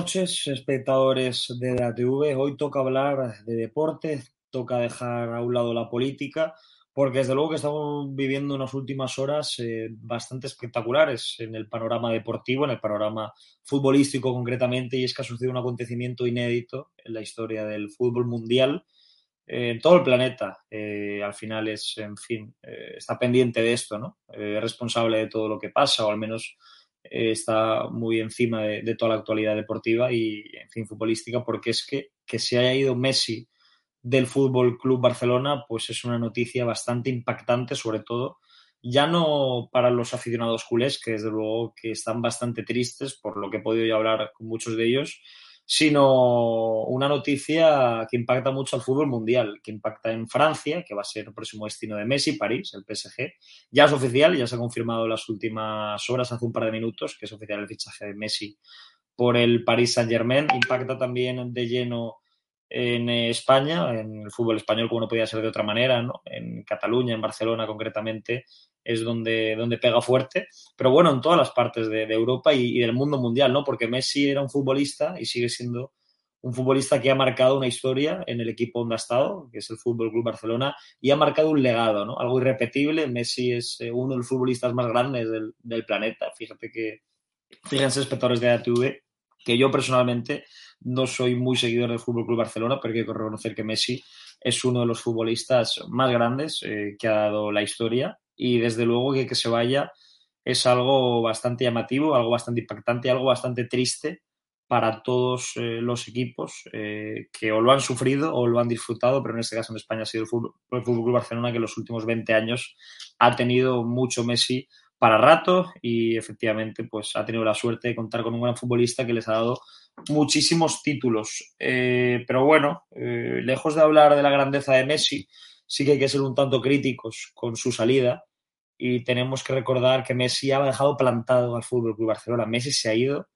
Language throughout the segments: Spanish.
noches, espectadores de la TV. Hoy toca hablar de deporte, toca dejar a un lado la política, porque desde luego que estamos viviendo unas últimas horas eh, bastante espectaculares en el panorama deportivo, en el panorama futbolístico concretamente, y es que ha sucedido un acontecimiento inédito en la historia del fútbol mundial eh, en todo el planeta. Eh, al final es, en fin, está pendiente de esto, ¿no? Es responsable de todo lo que pasa, o al menos está muy encima de, toda la actualidad deportiva y, en fin, futbolística, porque es que, que se haya ido Messi del Fútbol Club Barcelona, pues es una noticia bastante impactante, sobre todo, ya no para los aficionados culés, que desde luego que están bastante tristes por lo que he podido yo hablar con muchos de ellos, sino una noticia que impacta mucho al fútbol mundial, que impacta en Francia, que va a ser el próximo destino de Messi, París, el PSG. Ya es oficial, ya se ha confirmado en las últimas horas, hace un par de minutos, que es oficial el fichaje de Messi por el Paris Saint-Germain. Impacta también de lleno en España, en el fútbol español, como no podía ser de otra manera, ¿no? en Cataluña, en Barcelona concretamente, es donde, donde pega fuerte, pero bueno, en todas las partes de, de Europa y, y, del mundo mundial, ¿no? Porque Messi era un futbolista y sigue siendo un futbolista que ha marcado una historia en el equipo donde ha estado, que es el Fútbol Club Barcelona, y ha marcado un legado, ¿no? Algo irrepetible. Messi es eh, uno de los futbolistas más grandes del, del planeta. Fíjate que, fíjense, espectadores de ATV, que yo personalmente no soy muy seguidor del Fútbol Club Barcelona, pero hay que reconocer que Messi es uno de los futbolistas más grandes eh, que ha dado la historia y desde luego que que se vaya es algo bastante llamativo, algo bastante impactante, algo bastante triste para todos eh, los equipos eh, que o lo han sufrido o lo han disfrutado, pero en este caso en España ha sido el Fútbol, Club Barcelona que en los últimos 20 años ha tenido mucho Messi para rato y efectivamente pues ha tenido la suerte de contar con un gran futbolista que les ha dado muchísimos títulos. Eh, pero bueno, eh, lejos de hablar de la grandeza de Messi, sí que hay que ser un tanto críticos con su salida y tenemos que recordar que Messi ha dejado plantado al Fútbol Club Barcelona. Messi se ha ido,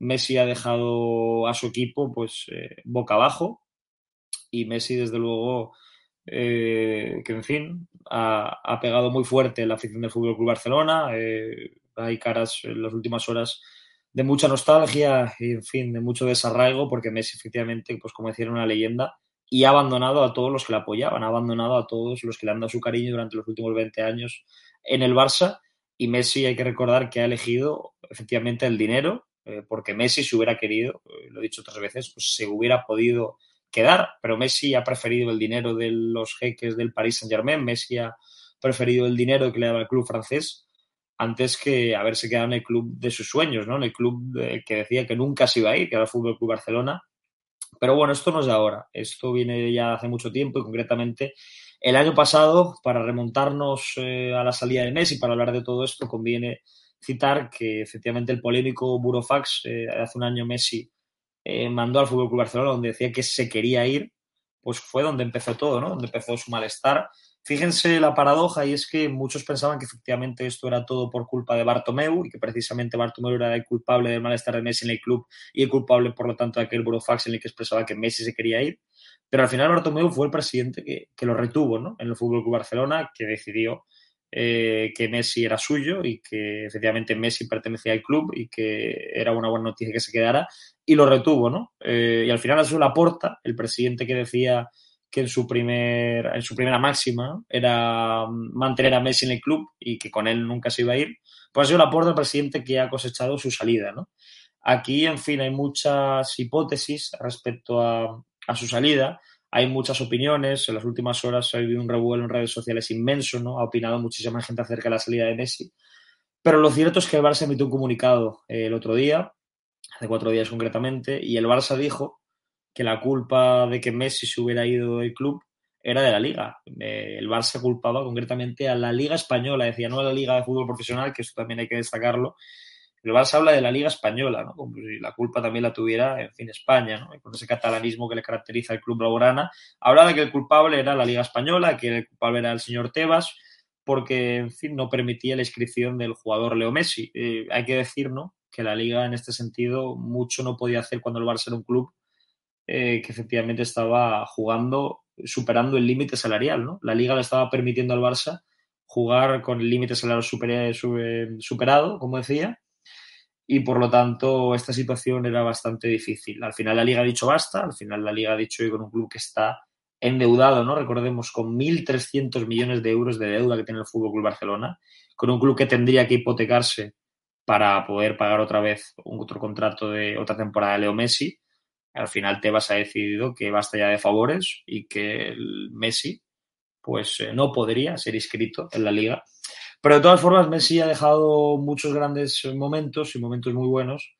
Messi ha dejado a su equipo pues eh, boca abajo y Messi desde luego eh, que en fin ha, pegado muy fuerte la afición del Fútbol Club Barcelona. Eh, hay caras en las últimas horas de mucha nostalgia y en fin de mucho desarraigo porque Messi efectivamente pues como decía era una leyenda y ha abandonado a todos los que le apoyaban, ha abandonado a todos los que le han dado su cariño durante los últimos 20 años en el Barça y Messi hay que recordar que ha elegido efectivamente el dinero, eh, porque Messi si hubiera querido, eh, lo he dicho otras veces, pues se hubiera podido quedar, pero Messi ha preferido el dinero de los jeques del Paris Saint-Germain, Messi ha preferido el dinero que le daba el club francés antes que haberse quedado en el club de sus sueños, ¿no? En el club que decía que nunca se iba a ir, que era el Fútbol Club Barcelona. Pero bueno, esto no es de ahora, esto viene ya hace mucho tiempo y concretamente el año pasado, para remontarnos eh, a la salida de Messi, para hablar de todo esto, conviene citar que efectivamente el polémico Burofax, eh, hace un año Messi eh, mandó al Fútbol Club Barcelona donde decía que se quería ir, pues fue donde empezó todo, ¿no? Donde empezó su malestar Fíjense la paradoja y es que muchos pensaban que efectivamente esto era todo por culpa de Bartomeu y que precisamente Bartomeu era el culpable del malestar de Messi en el club y el culpable, por lo tanto, de aquel burofax en el que expresaba que Messi se quería ir. Pero al final Bartomeu fue el presidente que, que lo retuvo ¿no? en el Fútbol Club Barcelona, que decidió eh, que Messi era suyo y que efectivamente Messi pertenecía al club y que era una buena noticia que se quedara y lo retuvo, ¿no? Eh, y al final ha sido Laporta, el presidente que decía que en su, primer, en su primera máxima era mantener a Messi en el club y que con él nunca se iba a ir, pues ha sido Laporta el presidente que ha cosechado su salida, ¿no? Aquí, en fin, hay muchas hipótesis respecto a, a su salida. Hay muchas opiniones. En las últimas horas ha habido un revuelo en redes sociales inmenso, ¿no? Ha opinado muchísima gente acerca de la salida de Messi. Pero lo cierto es que el Barça emitió un comunicado eh, el otro día, hace cuatro días concretamente, y el Barça dijo que la culpa de que Messi se hubiera ido del club era de la liga. Eh, el Barça culpaba concretamente a la liga española, decía no a la liga de fútbol profesional, que eso también hay que destacarlo, el Barça habla de la Liga Española, ¿no? La culpa también la tuviera, en fin, España, ¿no? con ese catalanismo que le caracteriza al club blaugrana. Habla de que el culpable era la Liga Española, que el culpable era el señor Tebas, porque, en fin, no permitía la inscripción del jugador Leo Messi. Eh, hay que decir, ¿no? Que la Liga, en este sentido, mucho no podía hacer cuando el Barça era un club eh, que efectivamente estaba jugando, superando el límite salarial, ¿no? La Liga le estaba permitiendo al Barça jugar con el límite salarial superado, como decía, y por lo tanto esta situación era bastante difícil. Al final la liga ha dicho basta, al final la liga ha dicho hoy con un club que está endeudado, ¿no? Recordemos, con 1.300 millones de euros de deuda que tiene el Fútbol Club Barcelona, con un club que tendría que hipotecarse para poder pagar otra vez otro contrato de otra temporada de Leo Messi. Al final Tebas ha decidido que basta ya de favores y que Messi pues eh, no podría ser inscrito en la liga pero de todas formas, Messi ha dejado muchos grandes momentos y momentos muy buenos.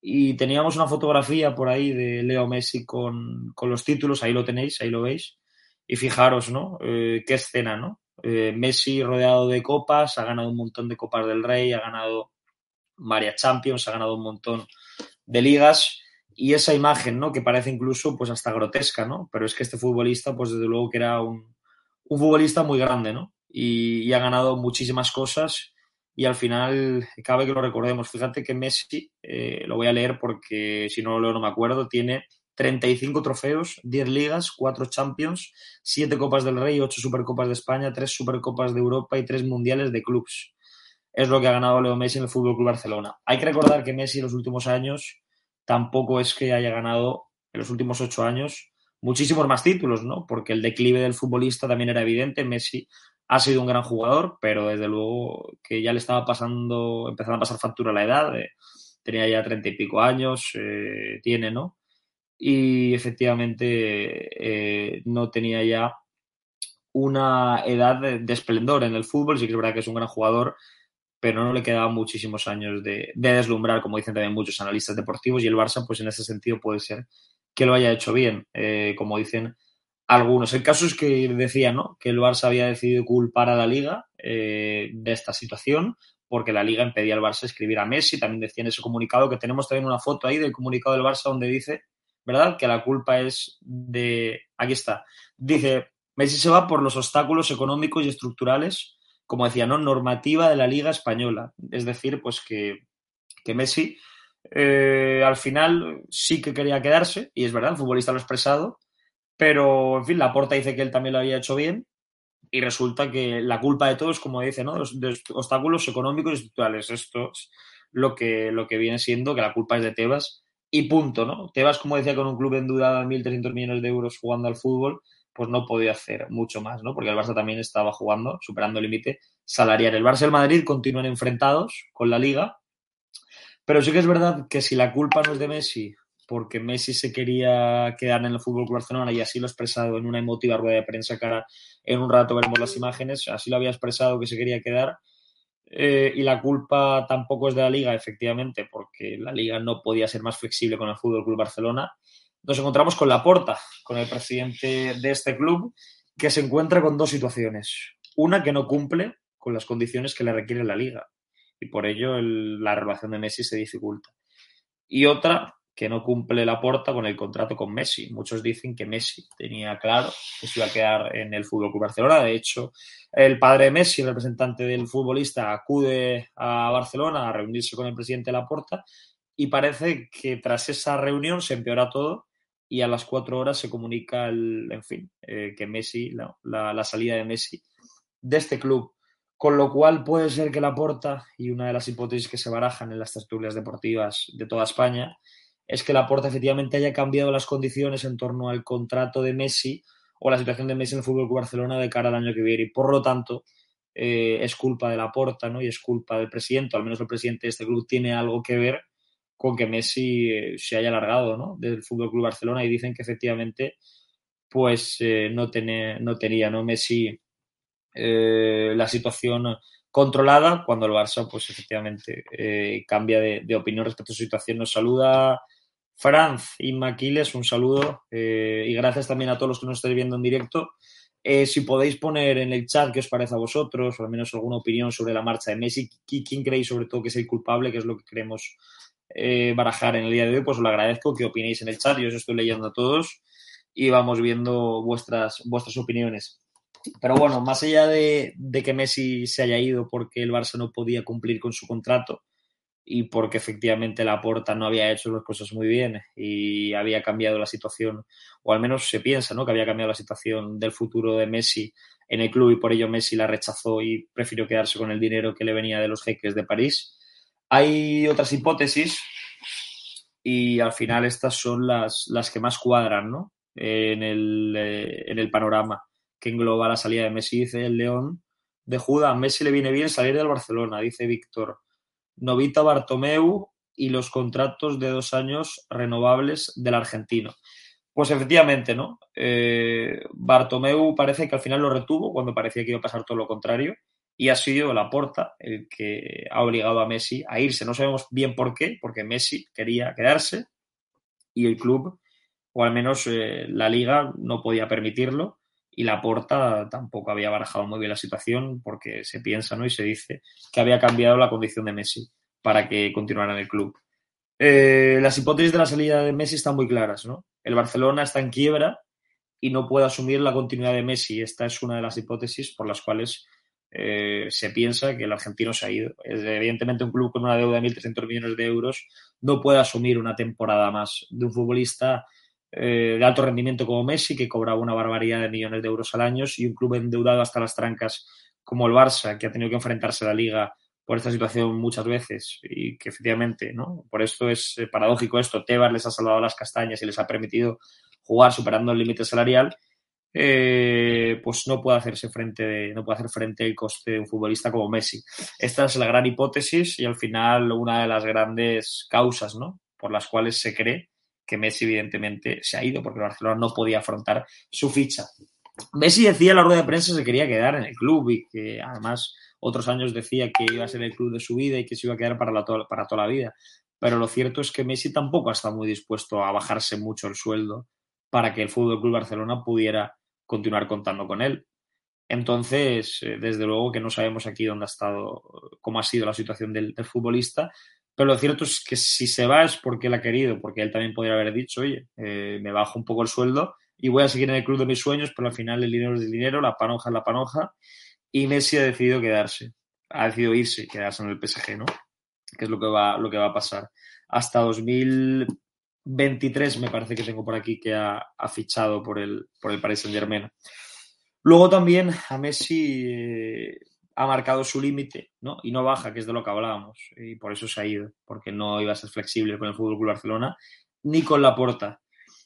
Y teníamos una fotografía por ahí de Leo Messi con, con los títulos, ahí lo tenéis, ahí lo veis. Y fijaros, ¿no? Eh, qué escena, ¿no? Eh, Messi rodeado de copas, ha ganado un montón de copas del Rey, ha ganado varias Champions, ha ganado un montón de ligas. Y esa imagen, ¿no? Que parece incluso pues hasta grotesca, ¿no? Pero es que este futbolista, pues desde luego que era un, un futbolista muy grande, ¿no? y, ha ganado muchísimas cosas y al final cabe que lo recordemos. Fíjate que Messi, eh, lo voy a leer porque si no lo leo no me acuerdo, tiene 35 trofeos, 10 ligas, 4 Champions, 7 Copas del Rey, 8 Supercopas de España, 3 Supercopas de Europa y 3 Mundiales de Clubs. Es lo que ha ganado Leo Messi en el Fútbol Club Barcelona. Hay que recordar que Messi en los últimos años tampoco es que haya ganado en los últimos 8 años muchísimos más títulos, ¿no? Porque el declive del futbolista también era evidente. Messi ha sido un gran jugador, pero desde luego que ya le estaba pasando, empezando a pasar factura la edad, tenía ya treinta y pico años, eh, tiene, ¿no? Y efectivamente eh, no tenía ya una edad de, esplendor en el fútbol, sí que es verdad que es un gran jugador, pero no le quedaban muchísimos años de, de, deslumbrar, como dicen también muchos analistas deportivos, y el Barça, pues en ese sentido puede ser que lo haya hecho bien, eh, como dicen algunos. El caso es que decía ¿no? que el Barça había decidido culpar a la liga eh, de esta situación porque la liga impedía al Barça escribir a Messi. También decía en ese comunicado que tenemos también una foto ahí del comunicado del Barça donde dice, ¿verdad?, que la culpa es de... Aquí está. Dice, Messi se va por los obstáculos económicos y estructurales, como decía, ¿no? Normativa de la liga española. Es decir, pues que, que Messi eh, al final sí que quería quedarse, y es verdad, el futbolista lo ha expresado, pero, en fin, la porta dice que él también lo había hecho bien y resulta que la culpa de todo es, como dice, ¿no? Los, obstáculos económicos y estructurales. Esto es lo que, lo que viene siendo que la culpa es de Tebas y punto, ¿no? Tebas, como decía, con un club endeudado de 1.300 millones de euros jugando al fútbol, pues no podía hacer mucho más, ¿no? Porque el Barça también estaba jugando, superando el límite salarial. El Barça y el Madrid continúan enfrentados con la Liga, pero sí que es verdad que si la culpa no es de Messi porque Messi se quería quedar en el Fútbol Barcelona y así lo ha expresado en una emotiva rueda de prensa ahora en un rato veremos las imágenes, así lo había expresado que se quería quedar. Eh, y la culpa tampoco es de la liga, efectivamente, porque la liga no podía ser más flexible con el Fútbol Club Barcelona. Nos encontramos con Laporta, con el presidente de este club, que se encuentra con dos situaciones. Una que no cumple con las condiciones que le requiere la liga y por ello la relación de Messi se dificulta. Y otra que no cumple la porta con el contrato con Messi. Muchos dicen que Messi tenía claro que se iba a quedar en el Fútbol Club Barcelona. De hecho, el padre de Messi, el representante del futbolista, acude a Barcelona a reunirse con el presidente de la porta y parece que tras esa reunión se empeora todo y a las cuatro horas se comunica, el, en fin, eh, que Messi, la, la, salida de Messi de este club. Con lo cual puede ser que la porta, y una de las hipótesis que se barajan en las tertulias deportivas de toda España, es que la porta efectivamente haya cambiado las condiciones en torno al contrato de Messi o la situación de Messi en el Fútbol Barcelona de cara al año que viene. Y por lo tanto, eh, es culpa de la porta ¿no? y es culpa del presidente, al menos el presidente de este club tiene algo que ver con que Messi eh, se haya alargado ¿no? del Fútbol Club Barcelona y dicen que efectivamente pues eh, no, no tenía ¿no? Messi eh, la situación controlada cuando el Barça pues efectivamente cambia de, opinión respecto a su situación. Nos saluda Franz y Maquiles, un saludo y gracias también a todos los que nos estáis viendo en directo. si podéis poner en el chat qué os parece a vosotros, o al menos alguna opinión sobre la marcha de Messi, quién creéis sobre todo que es el culpable, que es lo que creemos eh, barajar en el día de hoy, pues os lo agradezco que opinéis en el chat. Yo os estoy leyendo a todos y vamos viendo vuestras, vuestras opiniones. Pero bueno, más allá de, que Messi se haya ido porque el Barça no podía cumplir con su contrato y porque efectivamente la Porta no había hecho las cosas muy bien y había cambiado la situación, o al menos se piensa ¿no? que había cambiado la situación del futuro de Messi en el club y por ello Messi la rechazó y prefirió quedarse con el dinero que le venía de los jeques de París hay otras hipótesis y al final estas son las, las que más cuadran ¿no? en, el, eh, en el panorama que engloba la salida de Messi. Dice el León de Judas, a Messi le viene bien salir del Barcelona, dice Víctor. Novita Bartomeu y los contratos de dos años renovables del argentino. Pues efectivamente, ¿no? Eh, Bartomeu parece que al final lo retuvo cuando parecía que iba a pasar todo lo contrario y ha sido Laporta el que ha obligado a Messi a irse. No sabemos bien por qué, porque Messi quería quedarse y el club, o al menos eh, la liga, no podía permitirlo y Laporta tampoco había barajado muy bien la situación porque se piensa ¿no? y se dice que había cambiado la condición de Messi para que continuara en el club. Eh, las hipótesis de la salida de Messi están muy claras. ¿no? El Barcelona está en quiebra y no puede asumir la continuidad de Messi. Esta es una de las hipótesis por las cuales eh, se piensa que el argentino se ha ido. Evidentemente, un club con una deuda de 1.300 millones de euros no puede asumir una temporada más de un futbolista eh, de alto rendimiento como Messi, que cobraba una barbaridad de millones de euros al año, y un club endeudado hasta las trancas como el Barça, que ha tenido que enfrentarse a la liga por esta situación muchas veces y que efectivamente, ¿no? Por esto es eh, paradójico esto, Tebas les ha salvado las castañas y les ha permitido jugar superando el límite salarial eh, pues no puede hacerse frente no puede hacer frente el coste de un futbolista como Messi. Esta es la gran hipótesis y al final una de las grandes causas ¿no? por las cuales se cree que Messi evidentemente se ha ido porque Barcelona no podía afrontar su ficha. Messi decía en la rueda de prensa que se quería quedar en el club y que además otros años decía que iba a ser el club de su vida y que se iba a quedar para, para toda la vida. Pero lo cierto es que Messi tampoco está muy dispuesto a bajarse mucho el sueldo para que el Fútbol Club Barcelona pudiera continuar contando con él. Entonces, eh, desde luego que no sabemos aquí dónde ha estado, cómo ha sido la situación del, futbolista, pero lo cierto es que si se va es porque él ha querido, porque él también podría haber dicho, oye, eh, me bajo un poco el sueldo y voy a seguir en el club de mis sueños, pero al final el dinero es el dinero, la panoja es la panoja, y Messi ha decidido quedarse, ha decidido irse quedarse en el PSG, ¿no? Que es lo que va, lo que va a pasar. Hasta 2000, 23 me parece que tengo por aquí que ha, fichado por el, por el Paris Saint Germain. Luego también a Messi eh, ha marcado su límite ¿no? y no baja, que es de lo que hablábamos, y por eso se ha ido, porque no iba a ser flexible con el Fútbol Club Barcelona ni con la Porta.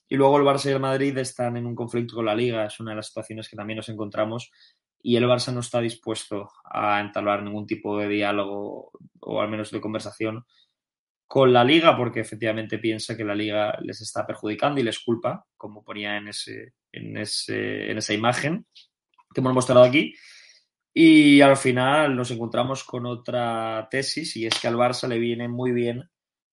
Y luego el Barça y el Madrid están en un conflicto con la Liga, es una de las situaciones que también nos encontramos, y el Barça no está dispuesto a entablar ningún tipo de diálogo o al menos de conversación con la liga porque efectivamente piensa que la liga les está perjudicando y les culpa, como ponía en, ese, en, ese, en esa imagen que hemos mostrado aquí. Y al final nos encontramos con otra tesis y es que al Barça le viene muy bien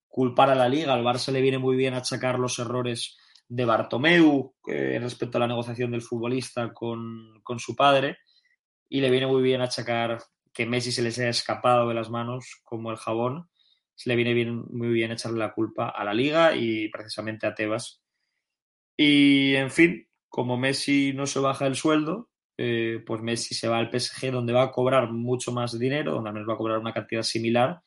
culpar a la liga, al Barça le viene muy bien achacar los errores de Bartomeu eh, respecto a la negociación del futbolista con, con su padre. Y le viene muy bien achacar que Messi se les haya escapado de las manos como el jabón le viene bien, muy bien echarle la culpa a la liga y precisamente a Tebas. Y en fin, como Messi no se baja el sueldo, eh, pues Messi se va al PSG donde va a cobrar mucho más dinero, donde al menos va a cobrar una cantidad similar,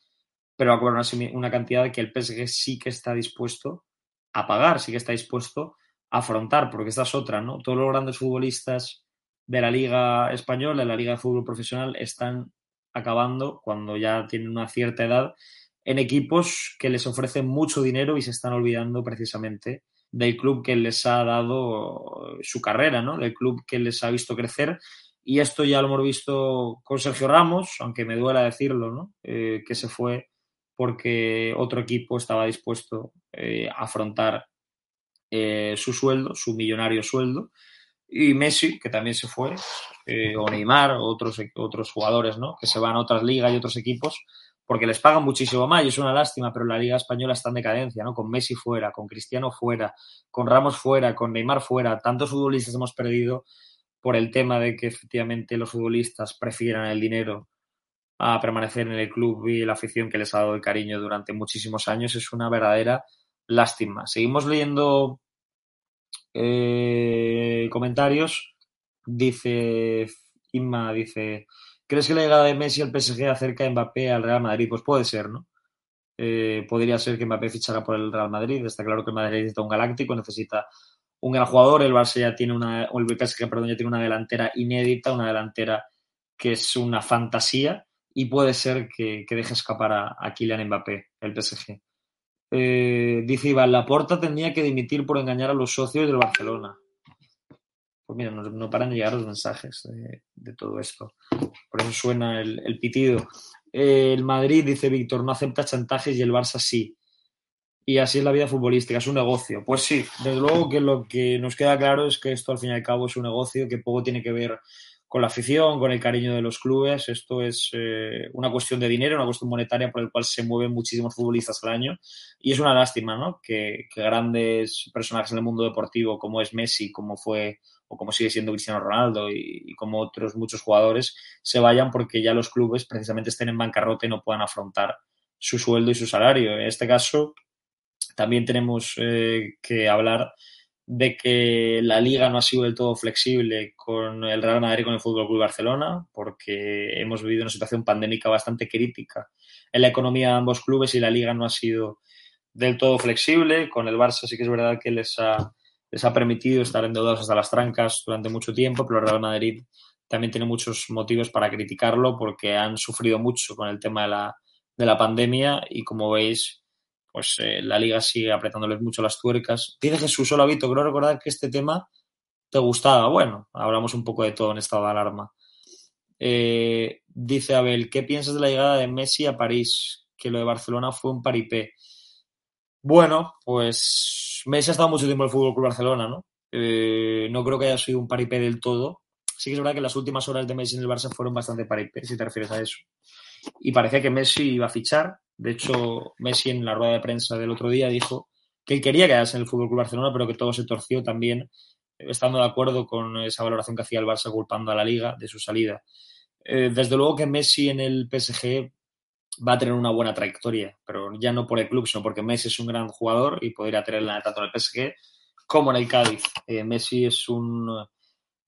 pero va a cobrar una, una cantidad que el PSG sí que está dispuesto a pagar, sí que está dispuesto a afrontar, porque esta es otra, ¿no? Todos los grandes futbolistas de la Liga Española, de la Liga de Fútbol Profesional, están acabando cuando ya tienen una cierta edad en equipos que les ofrecen mucho dinero y se están olvidando precisamente del club que les ha dado su carrera, ¿no? Del club que les ha visto crecer. Y esto ya lo hemos visto con Sergio Ramos, aunque me duela decirlo, ¿no? Eh, que se fue porque otro equipo estaba dispuesto eh, a afrontar eh, su sueldo, su millonario sueldo. Y Messi, que también se fue, o Neymar, otros, otros jugadores, ¿no? Que se van a otras ligas y otros equipos porque les pagan muchísimo más y es una lástima, pero la Liga Española está en decadencia, ¿no? Con Messi fuera, con Cristiano fuera, con Ramos fuera, con Neymar fuera, tantos futbolistas hemos perdido por el tema de que efectivamente los futbolistas prefieran el dinero a permanecer en el club y la afición que les ha dado el cariño durante muchísimos años es una verdadera lástima. Seguimos leyendo eh, comentarios. Dice Inma, dice, ¿Crees que la llegada de Messi al PSG acerca a Mbappé al Real Madrid? Pues puede ser, ¿no? Eh, podría ser que Mbappé fichara por el Real Madrid. Está claro que el Madrid necesita un galáctico, necesita un gran jugador. El Barça ya tiene una, o el PSG, perdón, ya tiene una delantera inédita, una delantera que es una fantasía y puede ser que, deje escapar a, Kylian Mbappé, el PSG. Eh, dice Iván, Laporta tendría que dimitir por engañar a los socios del Barcelona. Pues mira, no, paran de llegar los mensajes de, todo esto. Por eso suena el, pitido. el Madrid, dice Víctor, no acepta chantajes y el Barça sí. Y así es la vida futbolística, es un negocio. Pues sí, desde luego que lo que nos queda claro es que esto al fin y al cabo es un negocio que poco tiene que ver con la afición, con el cariño de los clubes. Esto es eh, una cuestión de dinero, una cuestión monetaria por el cual se mueven muchísimos futbolistas al año. Y es una lástima, ¿no? Que, que, grandes personajes en el mundo deportivo, como es Messi, como fue o como sigue siendo Cristiano Ronaldo y, como otros muchos jugadores, se vayan porque ya los clubes precisamente estén en bancarrota y no puedan afrontar su sueldo y su salario. En este caso, también tenemos eh, que hablar de que la liga no ha sido del todo flexible con el Real Madrid y con el Fútbol Club Barcelona, porque hemos vivido una situación pandémica bastante crítica en la economía de ambos clubes y la liga no ha sido del todo flexible. Con el Barça sí que es verdad que les ha les ha permitido estar endeudados hasta las trancas durante mucho tiempo, pero el Real Madrid también tiene muchos motivos para criticarlo porque han sufrido mucho con el tema de la, de la pandemia y como veis, pues eh, la liga sigue apretándoles mucho las tuercas. Dice Jesús, hola Vito, creo recordar que este tema te gustaba. Bueno, hablamos un poco de todo en estado de alarma. Eh, dice Abel, ¿qué piensas de la llegada de Messi a París? Que lo de Barcelona fue un paripé. Bueno, pues Messi ha estado mucho tiempo en el Fútbol Club Barcelona, ¿no? Eh, no creo que haya sido un paripé del todo. Sí que es verdad que las últimas horas de Messi en el Barça fueron bastante paripé, si te refieres a eso. Y parecía que Messi iba a fichar. De hecho, Messi en la rueda de prensa del otro día dijo que él quería quedarse en el Fútbol Club Barcelona, pero que todo se torció también, estando de acuerdo con esa valoración que hacía el Barça culpando a la Liga de su salida. Eh, desde luego que Messi en el PSG va a tener una buena trayectoria, pero ya no por el club, sino porque Messi es un gran jugador y podría tenerla tanto en el PSG como en el Cádiz. Eh, Messi es un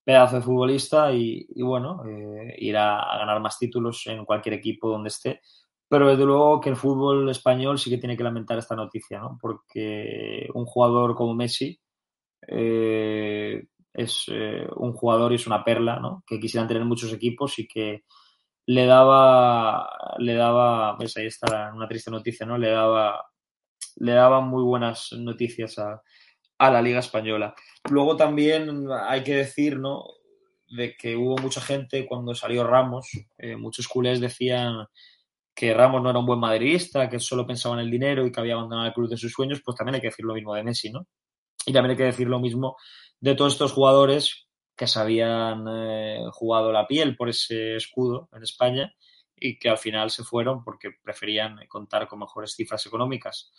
pedazo de futbolista y, bueno, eh, irá a ganar más títulos en cualquier equipo donde esté. Pero desde luego que el fútbol español sí que tiene que lamentar esta noticia, ¿no? Porque un jugador como Messi eh, es un jugador y es una perla, ¿no? Que quisieran tener muchos equipos y que le daba, le daba, pues ahí está una triste noticia, ¿no? Le daba, le daba muy buenas noticias a, a la Liga Española. Luego también hay que decir, ¿no? De que hubo mucha gente cuando salió Ramos, eh, muchos culés decían que Ramos no era un buen madridista, que solo pensaba en el dinero y que había abandonado el club de sus sueños, pues también hay que decir lo mismo de Messi, ¿no? Y también hay que decir lo mismo de todos estos jugadores que se habían eh, jugado la piel por ese escudo en España y que al final se fueron porque preferían contar con mejores cifras económicas.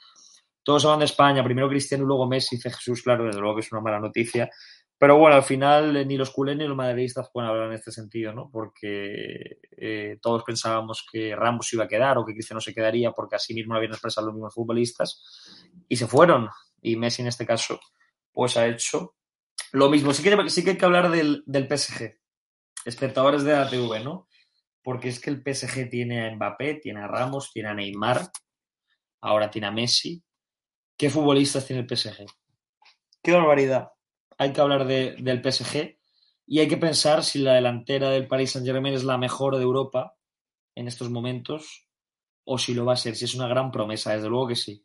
Todos van de España, primero Cristiano y luego Messi, dice Jesús, claro, desde luego que es una mala noticia, Pero bueno, al final eh, ni los culés ni los madridistas pueden hablar en este sentido, ¿no? Porque eh, todos pensábamos que Ramos iba a quedar o que Cristiano se quedaría porque así mismo lo habían expresado los mismos futbolistas y se fueron. Y Messi en este caso, pues ha hecho lo mismo. Sí que, sí que hay que hablar del, del PSG, espectadores de la TV, ¿no? Porque es que el PSG tiene a Mbappé, tiene a Ramos, tiene a Neymar, ahora tiene a Messi. ¿Qué futbolistas tiene el PSG? ¡Qué barbaridad! hay que hablar de, del PSG y hay que pensar si la delantera del Paris Saint-Germain es la mejor de Europa en estos momentos o si lo va a ser, si es una gran promesa, desde luego que sí,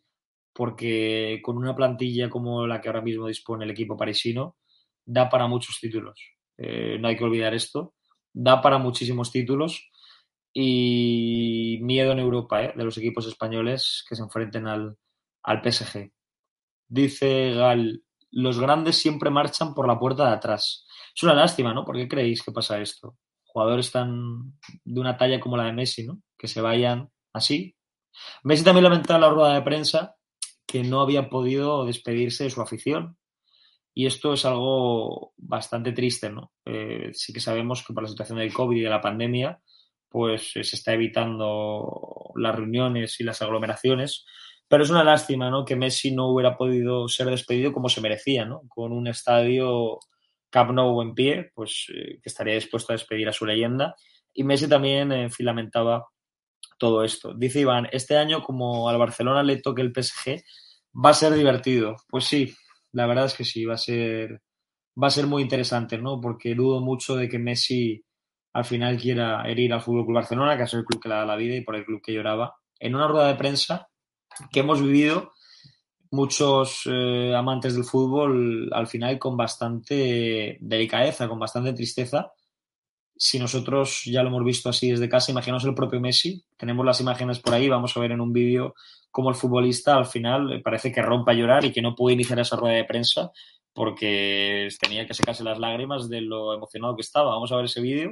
porque con una plantilla como la que ahora mismo dispone el equipo parisino, da para muchos títulos. Eh, no hay que olvidar esto, da para muchísimos títulos y miedo en Europa ¿eh? de los equipos españoles que se enfrenten al, al PSG. Dice Gal, los grandes siempre marchan por la puerta de atrás. Es una lástima, ¿no? ¿Por qué creéis que pasa esto? Jugadores tan de una talla como la de Messi, ¿no? Que se vayan así. Messi también lamentaba en la rueda de prensa que no había podido despedirse de su afición. Y esto es algo bastante triste, ¿no? Eh, sí que sabemos que por la situación del COVID y de la pandemia, pues se está evitando las reuniones y las aglomeraciones, pero es una lástima, ¿no? Que Messi no hubiera podido ser despedido como se merecía, ¿no? Con un estadio Camp Nou en pie, pues eh, que estaría dispuesto a despedir a su leyenda. Y Messi también eh, filamentaba todo esto. Dice Iván, este año como al Barcelona le toque el PSG, va a ser divertido. Pues sí, la verdad es que sí, va a ser, va a ser muy interesante, ¿no? Porque dudo mucho de que Messi al final quiera herir al Fútbol Club Barcelona, que es el club que le da la vida y por el club que lloraba. En una rueda de prensa que hemos vivido muchos eh, amantes del fútbol al final con bastante delicadeza, con bastante tristeza. Si nosotros ya lo hemos visto así desde casa, imaginaos el propio Messi, tenemos las imágenes por ahí, vamos a ver en un vídeo cómo el futbolista al final parece que rompa a llorar y que no puede iniciar esa rueda de prensa porque tenía que secarse las lágrimas de lo emocionado que estaba. Vamos a ver ese vídeo.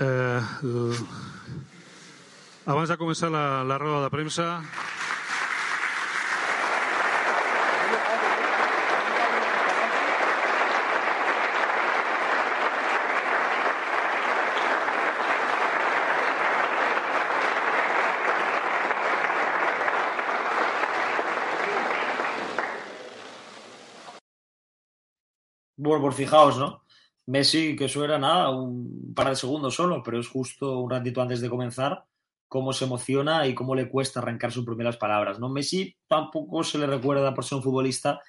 Eh, abans de la, la de premsa... Bueno, fijaos, ¿no? Messi, que eso era nada, un par de segundos solo, pero es justo un ratito antes de comenzar cómo se emociona y cómo le cuesta arrancar sus primeras palabras. ¿no? Messi tampoco se le recuerda por ser un futbolista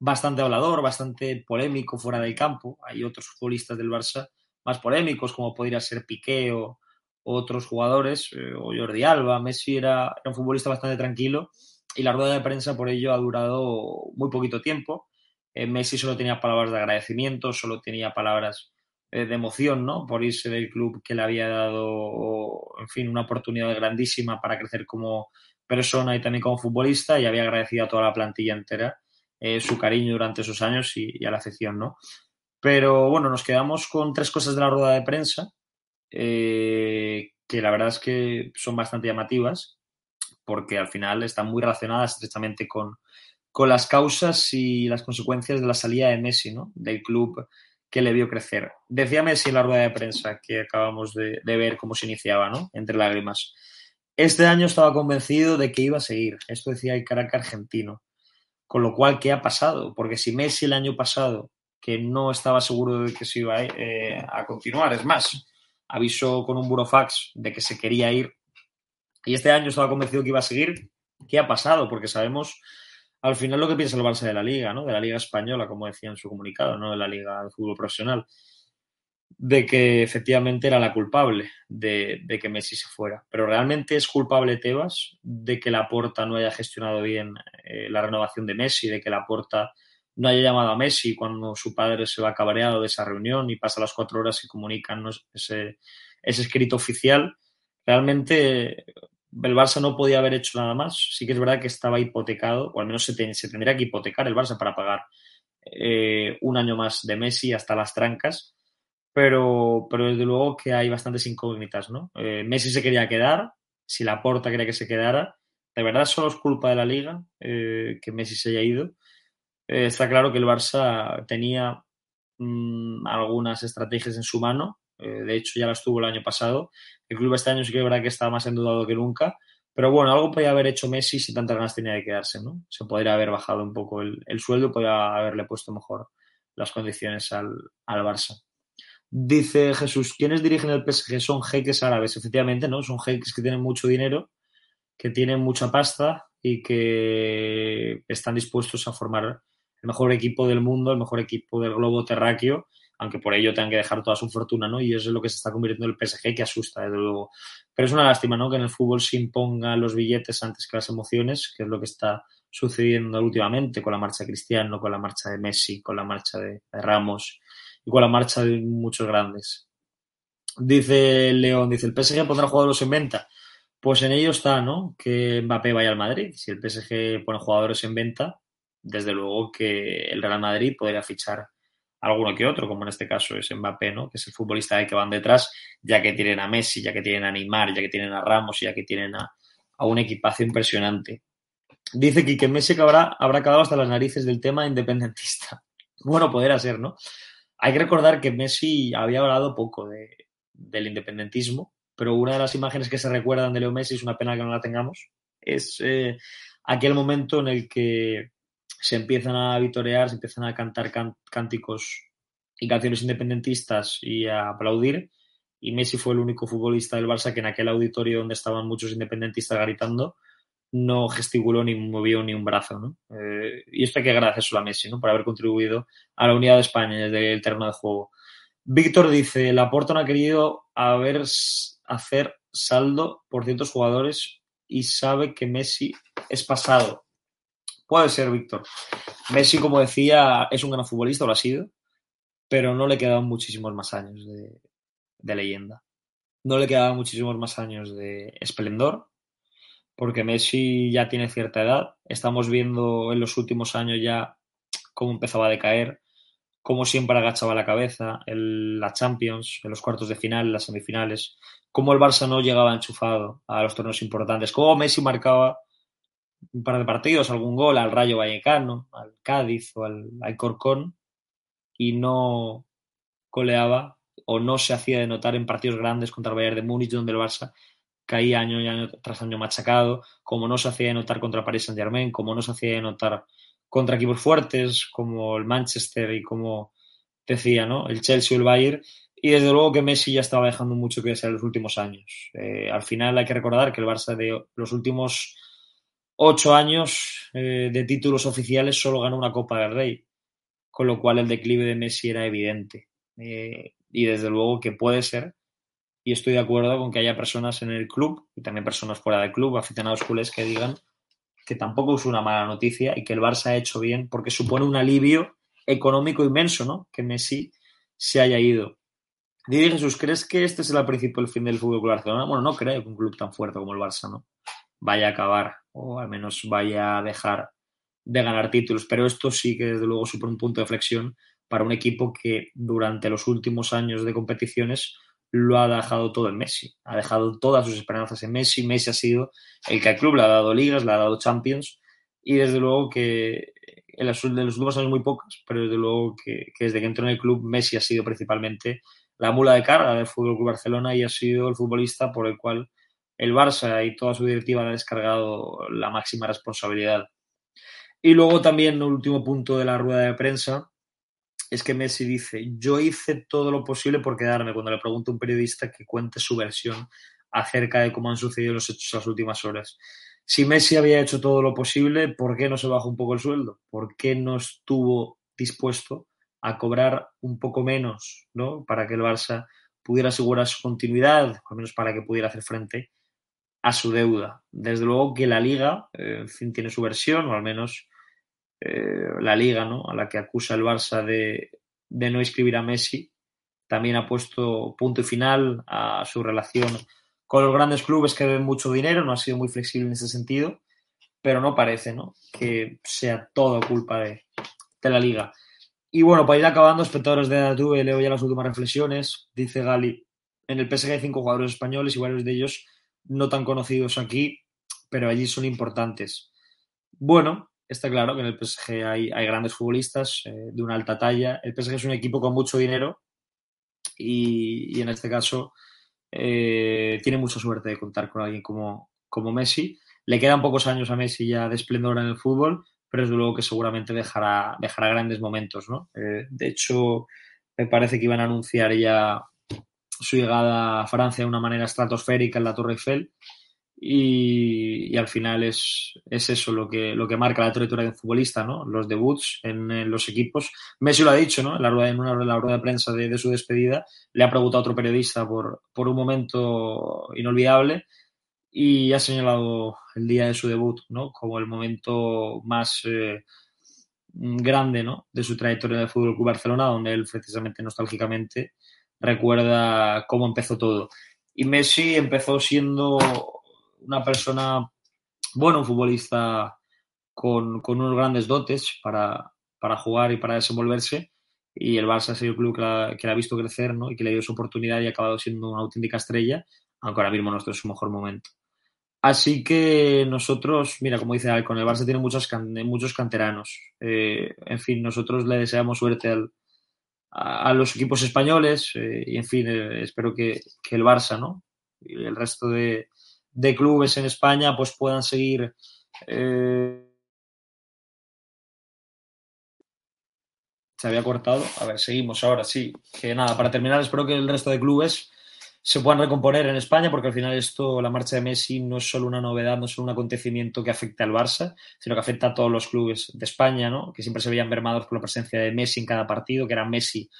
bastante hablador, bastante polémico fuera del campo. Hay otros futbolistas del Barça más polémicos, como podría ser Piqué o, otros jugadores, eh, o Jordi Alba. Messi era, era un futbolista bastante tranquilo y la rueda de prensa por ello ha durado muy poquito tiempo Messi solo tenía palabras de agradecimiento, solo tenía palabras eh, de emoción, ¿no? Por irse del club que le había dado, en fin, una oportunidad grandísima para crecer como persona y también como futbolista y había agradecido a toda la plantilla entera eh, su cariño durante esos años y, a la afición, ¿no? Pero bueno, nos quedamos con tres cosas de la rueda de prensa que la verdad es que son bastante llamativas porque al final están muy relacionadas estrechamente con, con las causas y las consecuencias de la salida de Messi, ¿no? Del club que le vio crecer. Decía Messi en la rueda de prensa que acabamos de, ver cómo se iniciaba, ¿no? Entre lágrimas. Este año estaba convencido de que iba a seguir. Esto decía el Caracas argentino. Con lo cual, ¿qué ha pasado? Porque si Messi el año pasado, que no estaba seguro de que se iba eh, a continuar, es más, avisó con un burofax de que se quería ir, y este año estaba convencido que iba a seguir, ¿qué ha pasado? Porque sabemos al final lo que piensa el Barça de la Liga, ¿no? De la Liga Española, como decía en su comunicado, no de la Liga de Fútbol Profesional, de que efectivamente era la culpable de, que Messi se fuera. Pero realmente es culpable Tebas de que la Porta no haya gestionado bien eh, la renovación de Messi, de que la Porta no haya llamado a Messi cuando su padre se va cabreado de esa reunión y pasa las cuatro horas y comunican ese, ese escrito oficial. Realmente el Barça no podía haber hecho nada más. Sí que es verdad que estaba hipotecado, o al menos se, tendría que hipotecar el Barça para pagar eh, un año más de Messi hasta las trancas. Pero, pero desde luego que hay bastantes incógnitas, ¿no? Eh, Messi se quería quedar, si la porta quería que se quedara, de verdad solo es culpa de la liga eh, que Messi se haya ido. Está claro que el Barça tenía mmm, algunas estrategias en su mano. Eh, de hecho, ya las tuvo el año pasado. El club este año sí que es verdad que está más endeudado que nunca. Pero bueno, algo podía haber hecho Messi si tantas ganas tenía de quedarse, ¿no? Se podría haber bajado un poco el, el sueldo, podría haberle puesto mejor las condiciones al, al Barça. Dice Jesús, ¿quiénes dirigen el PSG? Son jeques árabes, efectivamente, ¿no? Son jeques que tienen mucho dinero, que tienen mucha pasta y que están dispuestos a formar el mejor equipo del mundo, el mejor equipo del globo terráqueo, aunque por ello tengan que dejar toda su fortuna, ¿no? Y eso es lo que se está convirtiendo en el PSG, que asusta, desde luego. Pero es una lástima, ¿no? Que en el fútbol se impongan los billetes antes que las emociones, que es lo que está sucediendo últimamente con la marcha de Cristiano, con la marcha de Messi, con la marcha de, de Ramos y con la marcha de muchos grandes. Dice León, dice, ¿el PSG pondrá jugadores en venta? Pues en ello está, ¿no? Que Mbappé vaya al Madrid. Si el PSG pone jugadores en venta, desde luego que el Real Madrid podría fichar alguno que otro, como en este caso es Mbappé, ¿no? Que es el futbolista de que van detrás, ya que tienen a Messi, ya que tienen a Neymar, ya que tienen a Ramos, ya que tienen a, a un equipazo impresionante. Dice que, Messi habrá, habrá acabado hasta las narices del tema independentista. Bueno, podría ser, ¿no? Hay que recordar que Messi había hablado poco de, del independentismo, pero una de las imágenes que se recuerdan de Leo Messi, es una pena que no la tengamos, es eh, aquel momento en el que se empiezan a vitorear, se empiezan a cantar can cánticos y canciones independentistas y a aplaudir. Y Messi fue el único futbolista del Barça que en aquel auditorio donde estaban muchos independentistas gritando no gesticuló ni movió ni un brazo. ¿no? Eh, y esto hay que agradecerlo a Messi ¿no? por haber contribuido a la unidad de España desde el terreno de juego. Víctor dice, Laporta no ha querido haber, hacer saldo por ciertos jugadores y sabe que Messi es pasado. Puede ser, Víctor. Messi, como decía, es un gran futbolista, lo ha sido, pero no le quedaban muchísimos más años de, leyenda. No le quedaban muchísimos más años de esplendor, porque Messi ya tiene cierta edad. Estamos viendo en los últimos años ya cómo empezaba a decaer, cómo siempre agachaba la cabeza en la Champions, en los cuartos de final, en las semifinales, cómo el Barça no llegaba enchufado a los torneos importantes, cómo Messi marcaba un par de partidos, algún gol al Rayo Vallecano, al Cádiz o al Alcorcón y no coleaba o no se hacía de notar en partidos grandes contra el Bayern de Múnich donde el Barça caía año, y año tras año machacado, como no se hacía de notar contra Paris Saint Germain, como no se hacía de notar contra equipos fuertes como el Manchester y como decía, ¿no? El Chelsea o el Bayern. Y desde luego que Messi ya estaba dejando mucho que desear en los últimos años. Eh, al final hay que recordar que el Barça de los últimos ocho años eh, de títulos oficiales solo ganó una Copa del Rey, con lo cual el declive de Messi era evidente. Eh, y desde luego que puede ser, y estoy de acuerdo con que haya personas en el club y también personas fuera del club, aficionados culés, que digan que tampoco es una mala noticia y que el Barça ha hecho bien porque supone un alivio económico inmenso, ¿no? Que Messi se haya ido. Didi Jesús, ¿crees que este es el principio del fin del Fútbol Barcelona? Bueno, no creo que un club tan fuerte como el Barça, ¿no? Vaya a acabar o al menos vaya a dejar de ganar títulos, pero esto sí que desde luego supone un punto de flexión para un equipo que durante los últimos años de competiciones lo ha dejado todo en Messi, ha dejado todas sus esperanzas en Messi, Messi ha sido el que al club le ha dado ligas, le ha dado Champions y desde luego que en los, de los últimos años muy pocas, pero desde luego que, que, desde que entró en el club Messi ha sido principalmente la mula de carga del Fútbol Club Barcelona y ha sido el futbolista por el cual el Barça y toda su directiva ha descargado la máxima responsabilidad. Y luego también el último punto de la rueda de prensa es que Messi dice, yo hice todo lo posible por quedarme cuando le pregunta a un periodista que cuente su versión acerca de cómo han sucedido los hechos las últimas horas. Si Messi había hecho todo lo posible, ¿por qué no se bajó un poco el sueldo? ¿Por qué no estuvo dispuesto a cobrar un poco menos, ¿no? Para que el Barça pudiera asegurar su continuidad, al menos para que pudiera hacer frente a su deuda. Desde luego que la liga, eh, en fin, tiene su versión, o al menos eh, la liga, ¿no? A la que acusa el Barça de, no inscribir a Messi, también ha puesto punto y final a su relación con los grandes clubes que deben mucho dinero, no ha sido muy flexible en ese sentido, pero no parece, ¿no? Que sea todo culpa de, la liga. Y bueno, para ir acabando, espectadores de DATV, leo ya las últimas reflexiones. Dice Gali, en el PSG hay cinco jugadores españoles y varios de ellos no tan conocidos aquí, pero allí son importantes. Bueno, está claro que en el PSG hay, grandes futbolistas eh, de una alta talla. El PSG es un equipo con mucho dinero y, en este caso eh, tiene mucha suerte de contar con alguien como, como Messi. Le quedan pocos años a Messi ya de esplendor en el fútbol, pero desde luego que seguramente dejará, dejará grandes momentos. ¿no? Eh, de hecho, me parece que iban a anunciar ya su llegada a Francia de una manera estratosférica en la Torre Eiffel y, al final es, es, eso lo que, lo que marca la trayectoria de un futbolista, ¿no? Los debuts en, los equipos. Messi lo ha dicho, ¿no? En la rueda, en una, rueda de prensa de, de, su despedida, le ha preguntado a otro periodista por, por un momento inolvidable y ha señalado el día de su debut, ¿no? Como el momento más eh, grande, ¿no? De su trayectoria el Fútbol Club Barcelona, donde él precisamente nostálgicamente recuerda cómo empezó todo. Y Messi empezó siendo una persona, bueno, un futbolista con, con unos grandes dotes para, para, jugar y para desenvolverse. Y el Barça ha sido el club que la, que la ha visto crecer ¿no? y que le dio su oportunidad y ha acabado siendo una auténtica estrella, aunque ahora mismo no está en su mejor momento. Así que nosotros, mira, como dice Alcon, el Barça tiene muchos canteranos. Eh, en fin, nosotros le deseamos suerte al, a, los equipos españoles eh, y, en fin, eh, espero que, que, el Barça, ¿no? Y el resto de, de clubes en España pues puedan seguir eh... se había cortado a ver seguimos ahora sí que nada para terminar espero que el resto de clubes se puedan recomponer en España porque al final esto la marcha de Messi no es solo una novedad no es solo un acontecimiento que afecta al Barça sino que afecta a todos los clubes de España ¿no? que siempre se veían mermados por la presencia de Messi en cada partido que era Messi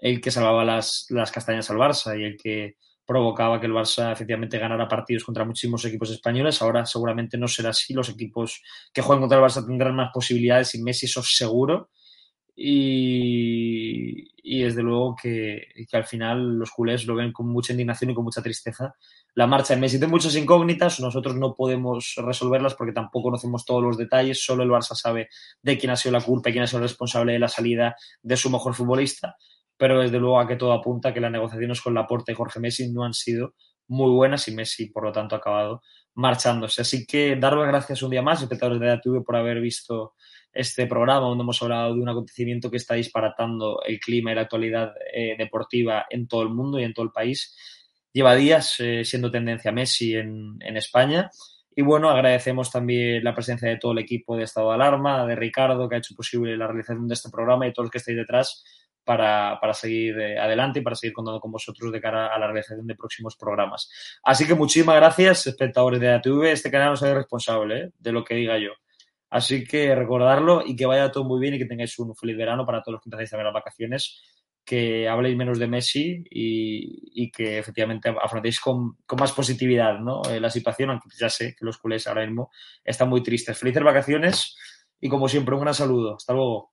el que salvaba las, las castañas al Barça y el que provocaba que el Barça efectivamente ganara partidos contra muchísimos equipos españoles. Ahora seguramente no será así. Los equipos que jueguen contra el Barça tendrán más posibilidades y Messi eso seguro. Y, y desde luego que, que, al final los culés lo ven con mucha indignación y con mucha tristeza. La marcha de Messi tiene muchas incógnitas, nosotros no podemos resolverlas porque tampoco conocemos todos los detalles, solo el Barça sabe de quién ha sido la culpa y quién ha sido el responsable de la salida de su mejor futbolista pero desde luego a que todo apunta que las negociaciones con Laporta y Jorge Messi no han sido muy buenas y Messi, por lo tanto, ha acabado marchándose. Así que dar las gracias un día más, espectadores de ATV, por haber visto este programa donde hemos hablado de un acontecimiento que está disparatando el clima y la actualidad eh, deportiva en todo el mundo y en todo el país. Lleva días eh, siendo tendencia Messi en, en España. Y bueno, agradecemos también la presencia de todo el equipo de Estado de Alarma, de Ricardo, que ha hecho posible la realización de este programa y todos los que estáis detrás para, para seguir eh, adelante y para seguir contando con vosotros de cara a la realización de próximos programas. Así que muchísimas gracias, espectadores de ATV. Este canal no soy responsable ¿eh? de lo que diga yo. Así que recordarlo y que vaya todo muy bien y que tengáis un feliz verano para todos los que empezáis a ver las vacaciones, que habléis menos de Messi y, y que efectivamente afrontéis con, con más positividad ¿no? Eh, la situación, aunque ya sé que los culés ahora mismo están muy tristes. Felices vacaciones y como siempre un gran saludo. Hasta luego.